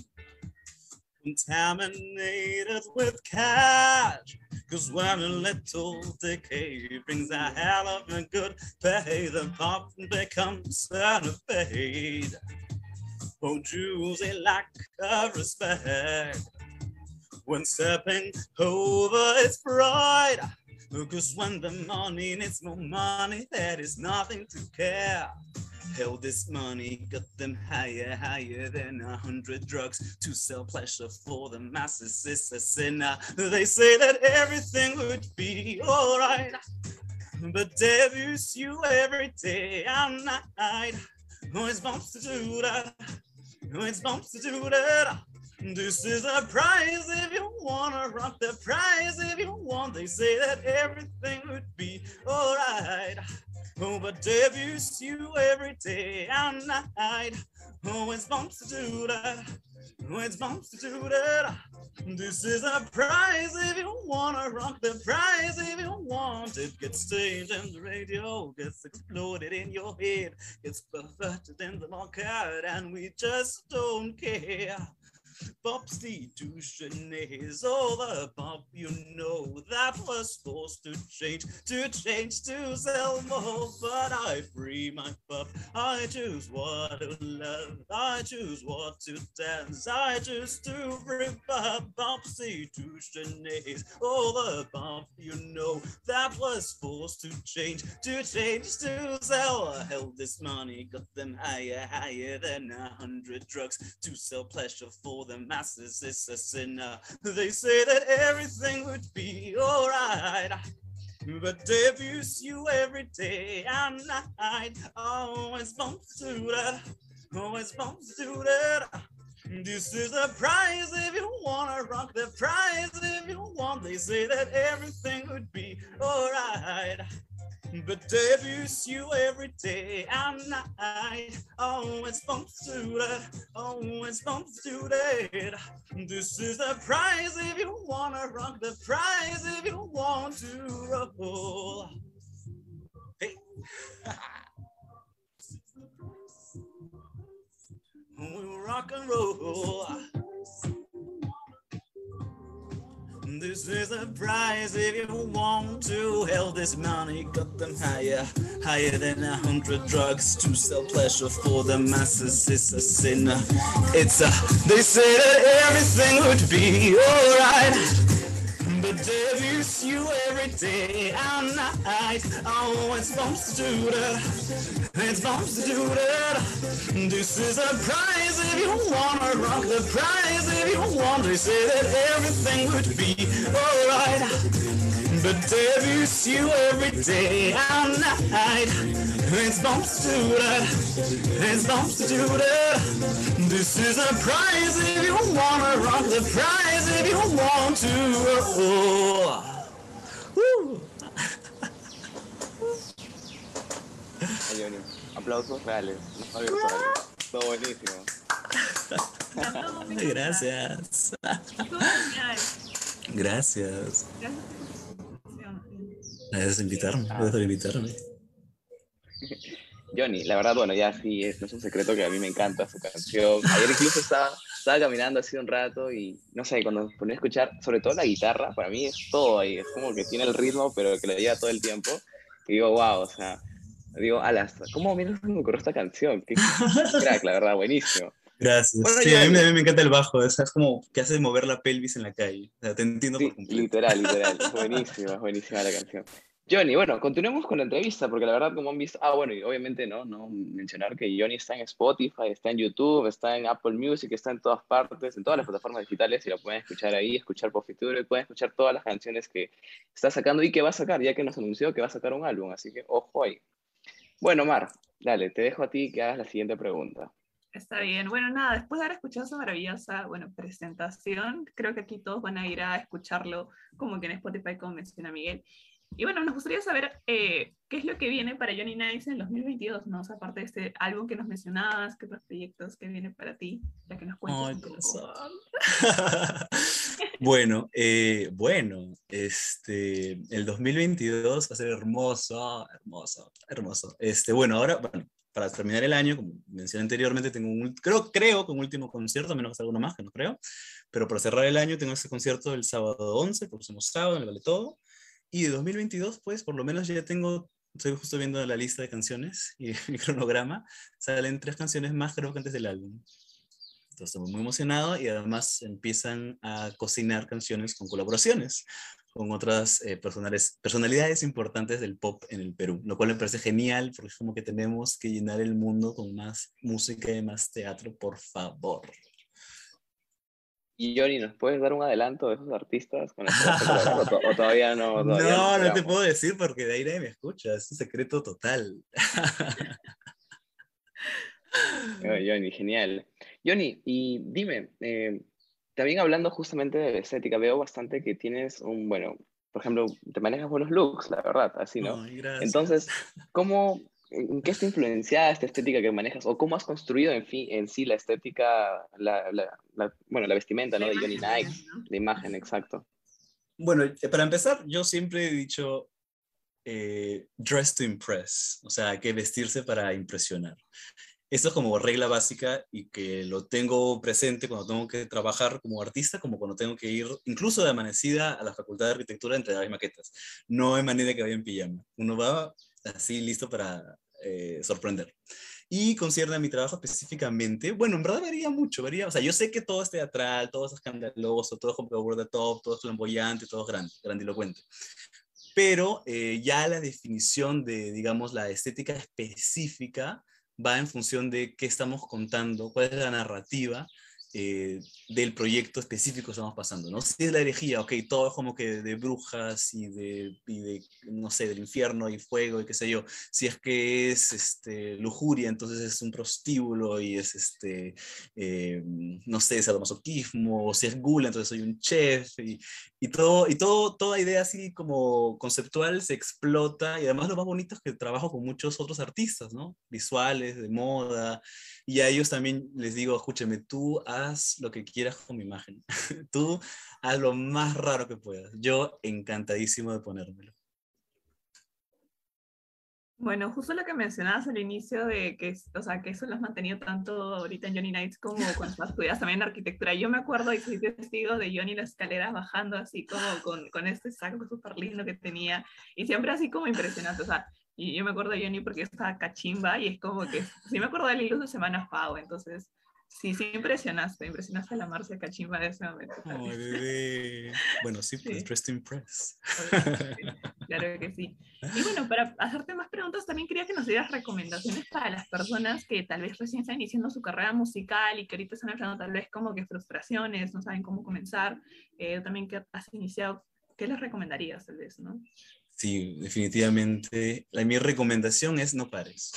contaminated with cash. Cause when a little decay brings a hell of a good pay, the pop becomes centipede. Oh, Jews, a lack of respect when stepping over its pride. Cause when the money needs more money, there is nothing to care. Hell, this money got them higher, higher than a hundred drugs to sell pleasure for the masses. It's a sinner. They say that everything would be alright, but they abuse you every day and night. Oh, it's bumps to do that. Oh, it's bumps to do that. This is a prize if you wanna rock the prize if you. They say that everything would be alright. Oh, but abuse you every day and night. Oh, it's bumps to do that. Oh, it's bumps to do that. This is a prize if you wanna rock the prize if you want. It gets staged and the radio, gets exploded in your head, gets perverted in the market, and we just don't care. Substitution is all the pop you know that was forced to change, to change to sell more. But I free my pup. I choose what to love. I choose what to dance. I choose to up substitution is all the pop you know that was forced to change, to change to sell. Hell, this money got them higher, higher than a hundred drugs to sell pleasure for the masses is a sinner. They say that everything would be alright. But abuse you every day and night. Always bump to that. Always bump to that. This is a prize if you wanna rock the prize if you want. They say that everything would be alright. But they abuse you every day and night. Always bumps to that. Always bumps to that. This is the prize if you wanna rock the prize if you want to roll. Hey. we rock and roll. This is a prize if you want to. Hell, this money got them higher, higher than a hundred drugs to sell pleasure for the masses. It's a sin. It's a. They say that everything would be alright. But they abuse you every day and night. Oh, it's bumps to do. It's bumps to do. This is a prize if you wanna rock the prize if you want. They say that everything would be alright. But they you every day and night. It's bumps to do. It's bumps to do. This is a prize if you wanna rock the prize if you want to. Woo. Aplausos reales. No. Todo buenísimo. Gracias. Gracias. Gracias. Gracias por invitarme. Gracias por invitarme. Johnny, la verdad, bueno, ya sí, es, no es un secreto que a mí me encanta su canción. Ayer incluso estaba, estaba caminando así un rato y, no sé, cuando ponía a escuchar, sobre todo la guitarra, para mí es todo ahí, es como que tiene el ritmo, pero que le lleva todo el tiempo. Y digo, wow, o sea, digo, alas, ¿cómo mierda me ocurrió esta canción? Qué crack, la verdad, buenísimo. Gracias. Bueno, sí, ya- a mí, me- a mí me encanta el bajo. es como que hace mover la pelvis en la calle. O sea, te entiendo Sí, por completo. literal, literal. Es buenísima, es buenísima la canción. Johnny, bueno, continuemos con la entrevista, porque la verdad, como han visto, ah, bueno, y obviamente, ¿no? no mencionar que Johnny está en Spotify, está en YouTube, está en Apple Music, está en todas partes, en todas las plataformas digitales, y lo pueden escuchar ahí, escuchar por futuro, y pueden escuchar todas las canciones que está sacando y que va a sacar, ya que nos anunció que va a sacar un álbum, así que ojo ahí. Bueno, Mar, dale, te dejo a ti que hagas la siguiente pregunta. Está bien. Bueno, nada, después de haber escuchado esa maravillosa, bueno, presentación, creo que aquí todos van a ir a escucharlo como que en Spotify, como menciona Miguel. Y bueno, nos gustaría saber eh, qué es lo que viene para Johnny Nice en 2022, ¿no? O sea, aparte de este álbum que nos mencionabas, qué otros proyectos que vienen para ti, ya que nos Ay, corazón. bueno, eh, bueno, este, el 2022 va a ser hermoso, hermoso, hermoso. Este, bueno, ahora, bueno, para terminar el año, como mencioné anteriormente, tengo un, creo, creo que un último concierto, a menos que sea alguno más, que no creo, pero para cerrar el año tengo ese concierto el sábado 11, el próximo sábado, en el Vale Todo, y de 2022, pues por lo menos ya tengo, estoy justo viendo la lista de canciones y mi cronograma, salen tres canciones más creo que antes del álbum. Entonces estoy muy emocionado y además empiezan a cocinar canciones con colaboraciones con otras eh, personalidades importantes del pop en el Perú, lo cual me parece genial porque es como que tenemos que llenar el mundo con más música y más teatro, por favor. Y Johnny, ¿nos puedes dar un adelanto de esos artistas con o, todavía no? no, no, te puedo decir porque de ahí nadie me escucha, es un secreto total. Johnny, genial. Johnny, y dime, eh, también hablando justamente de estética, veo bastante que tienes un, bueno, por ejemplo, te manejas buenos looks, la verdad, así, ¿no? Entonces, ¿cómo, en qué está influenciada esta estética que manejas? ¿O cómo has construido en, fin, en sí la estética, la, la, bueno, la vestimenta, ¿no? De Johnny Nike, la imagen, exacto. Bueno, eh, para empezar, yo siempre he dicho, eh, dress to impress, o sea, que vestirse para impresionar. Esto es como regla básica y que lo tengo presente cuando tengo que trabajar como artista, como cuando tengo que ir incluso de amanecida a la Facultad de Arquitectura a entregar maquetas. No hay manera que vaya en pijama. Uno va así listo para eh, sorprender. Y concierne a mi trabajo específicamente, bueno, en verdad varía mucho, varía, o sea, yo sé que todo es teatral, todo es escandaloso, todo es como top, todo es flamboyante, todo es grande, grandilocuente. Pero eh, ya la definición de, digamos, la estética específica va en función de qué estamos contando, cuál es la narrativa eh, del proyecto específico estamos pasando, ¿no? Si es la herejía, ok, todo es como que de brujas y de, y de, no sé, del infierno y fuego y qué sé yo. Si es que es este, lujuria, entonces es un prostíbulo y es, este, eh, no sé, sadomasoquismo, o si es gula, entonces soy un chef y, y, todo, y todo, toda idea así como conceptual se explota y además lo más bonito es que trabajo con muchos otros artistas, ¿no? Visuales, de moda, y a ellos también les digo, escúcheme, tú haz lo que quieras con mi imagen. tú haz lo más raro que puedas. Yo encantadísimo de ponérmelo. Bueno, justo lo que mencionabas al inicio de que, o sea, que eso lo has mantenido tanto ahorita en Johnny Nights como cuando estudias también en arquitectura. Yo me acuerdo y soy testigo de Johnny las escaleras bajando así como con, con este saco súper lindo que tenía y siempre así como impresionante. O sea, y yo me acuerdo de Johnny porque estaba cachimba y es como que, sí me acuerdo de él incluso de Semana Pau, entonces sí, sí impresionaste, impresionaste a la Marcia cachimba de ese momento. Bueno, sí, pues Dressed Impress. claro que sí. Y bueno, para hacerte más preguntas, también quería que nos dieras recomendaciones para las personas que tal vez recién están iniciando su carrera musical y que ahorita están enfrentando tal vez como que frustraciones, no saben cómo comenzar, eh, también que has iniciado, ¿qué les recomendarías tal vez, no? Sí, definitivamente. La, mi recomendación es no pares.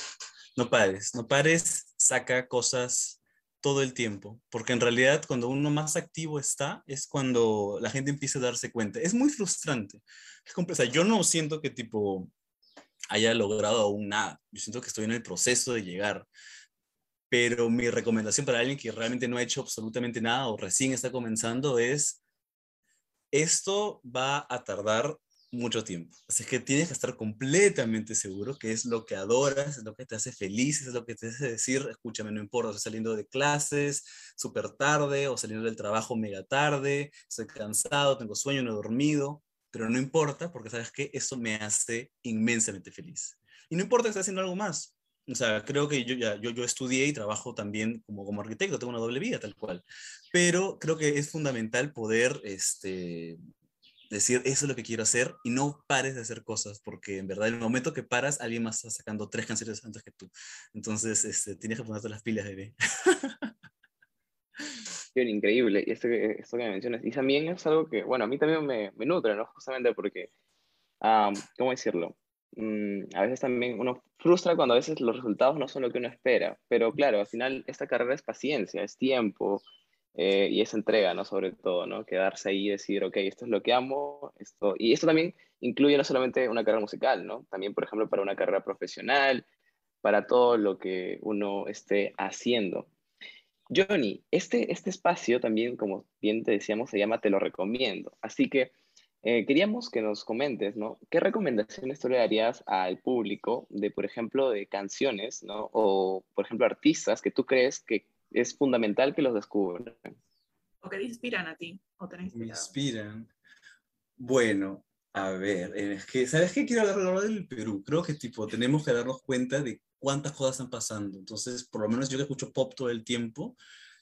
No pares, no pares, saca cosas todo el tiempo, porque en realidad cuando uno más activo está es cuando la gente empieza a darse cuenta. Es muy frustrante. Es o sea, yo no siento que tipo haya logrado aún nada. Yo siento que estoy en el proceso de llegar. Pero mi recomendación para alguien que realmente no ha hecho absolutamente nada o recién está comenzando es, esto va a tardar mucho tiempo. Así que tienes que estar completamente seguro que es lo que adoras, es lo que te hace feliz, es lo que te hace decir, escúchame, no importa, estoy saliendo de clases súper tarde o saliendo del trabajo mega tarde, estoy cansado, tengo sueño, no he dormido, pero no importa porque sabes que eso me hace inmensamente feliz. Y no importa que estés haciendo algo más. O sea, creo que yo ya yo, yo estudié y trabajo también como, como arquitecto, tengo una doble vida tal cual. Pero creo que es fundamental poder este, decir, eso es lo que quiero hacer y no pares de hacer cosas, porque en verdad, en el momento que paras, alguien más está sacando tres canciones antes que tú. Entonces, este, tienes que ponerte las pilas, bebé. Increíble, y esto que, esto que me mencionas. Y también es algo que, bueno, a mí también me, me nutre, ¿no? Justamente porque, ¿cómo decirlo? Mm, a veces también uno frustra cuando a veces los resultados no son lo que uno espera, pero claro, al final esta carrera es paciencia, es tiempo, eh, y esa entrega, ¿no? Sobre todo, ¿no? Quedarse ahí y decir, ok, esto es lo que amo, esto... Y esto también incluye no solamente una carrera musical, ¿no? También, por ejemplo, para una carrera profesional, para todo lo que uno esté haciendo. Johnny, este, este espacio también, como bien te decíamos, se llama Te lo recomiendo. Así que eh, queríamos que nos comentes, ¿no? ¿Qué recomendaciones tú le darías al público de, por ejemplo, de canciones, ¿no? O, por ejemplo, artistas que tú crees que es fundamental que los descubran? O que te inspiran a ti, o te Me inspiran. Bueno, a ver, es que, ¿sabes qué? Quiero hablar del Perú. Creo que, tipo, tenemos que darnos cuenta de cuántas cosas están pasando. Entonces, por lo menos yo que escucho pop todo el tiempo,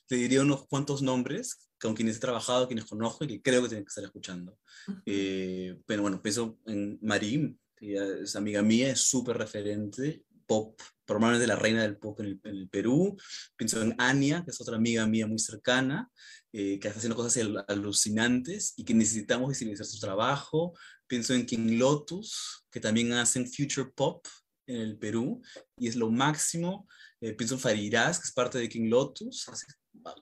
te diría unos cuantos nombres con quienes he trabajado, quienes conozco y que creo que tienen que estar escuchando. Eh, pero bueno, pienso en Marim, que es amiga mía, es súper referente, pop, probablemente la reina del pop en el, Perú. Pienso en Ania, que es otra amiga mía muy cercana, eh, que está haciendo cosas alucinantes y que necesitamos visibilizar su trabajo. Pienso en King Lotus, que también hacen future pop en el Perú y es lo máximo. Eh, pienso en Fariraz, que es parte de King Lotus, hace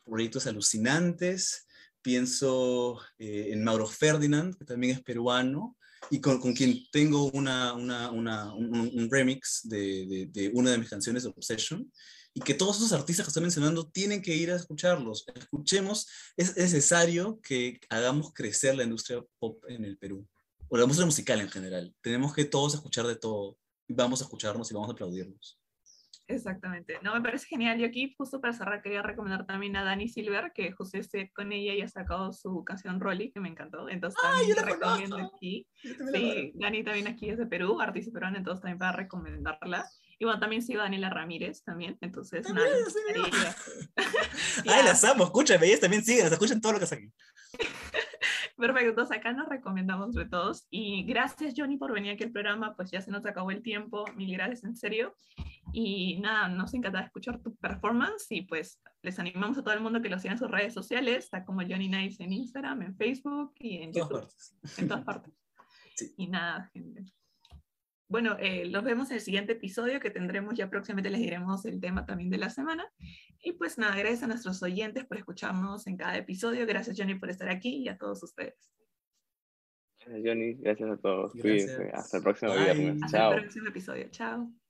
proyectos alucinantes. Pienso eh, en Mauro Ferdinand, que también es peruano, y con, con quien tengo una, una, una, un, remix de, de, una de mis canciones, Obsession, y que todos esos artistas que estoy mencionando tienen que ir a escucharlos. Escuchemos, es necesario que hagamos crecer la industria pop en el Perú, o la música musical en general. Tenemos que todos escuchar de todo, y vamos a escucharnos y vamos a aplaudirnos. Exactamente. No, me parece genial. Yo aquí, justo para cerrar, quería recomendar también a Dani Silver, que José esté con ella y ha sacado su canción Rolly, que me encantó. Entonces, también te recomiendo aquí. Sí, Dani también aquí es de Perú, artista peruana, entonces también para recomendarla. Y bueno, también sigo a Daniela Ramírez también, entonces nada. Ay, las amo, escúchame, ellas también siguen, escuchan todo lo que aquí. Perfecto, entonces acá nos recomendamos de todos. Y gracias, Johnny, por venir aquí al programa. Pues ya se nos acabó el tiempo. Mil gracias, en serio. Y nada, nos encanta escuchar tu performance. Y pues les animamos a todo el mundo que lo siga en sus redes sociales. Está como Johnny Nice en Instagram, en Facebook y en YouTube. En todas partes. Y nada, gente. Bueno, eh, los vemos en el siguiente episodio que tendremos ya próximamente, les diremos el tema también de la semana. Y pues nada, gracias a nuestros oyentes por escucharnos en cada episodio. Gracias Johnny por estar aquí y a todos ustedes. Gracias Johnny, gracias a todos. Cuídense. Hasta el próximo viernes. Hasta el próximo episodio. Chao.